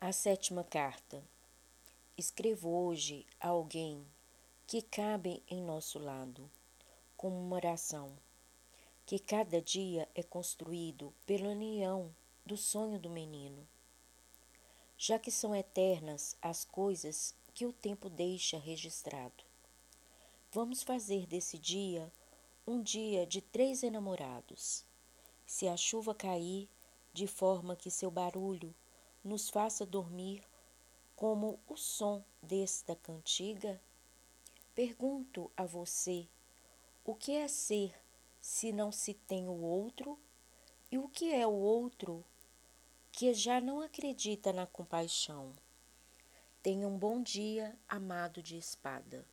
A sétima carta. Escrevo hoje a alguém que cabe em nosso lado, como uma oração, que cada dia é construído pela união do sonho do menino. Já que são eternas as coisas que o tempo deixa registrado. Vamos fazer desse dia um dia de três enamorados. Se a chuva cair, de forma que seu barulho nos faça dormir como o som desta cantiga? Pergunto a você: o que é ser se não se tem o outro? E o que é o outro que já não acredita na compaixão? Tenha um bom dia, amado de espada.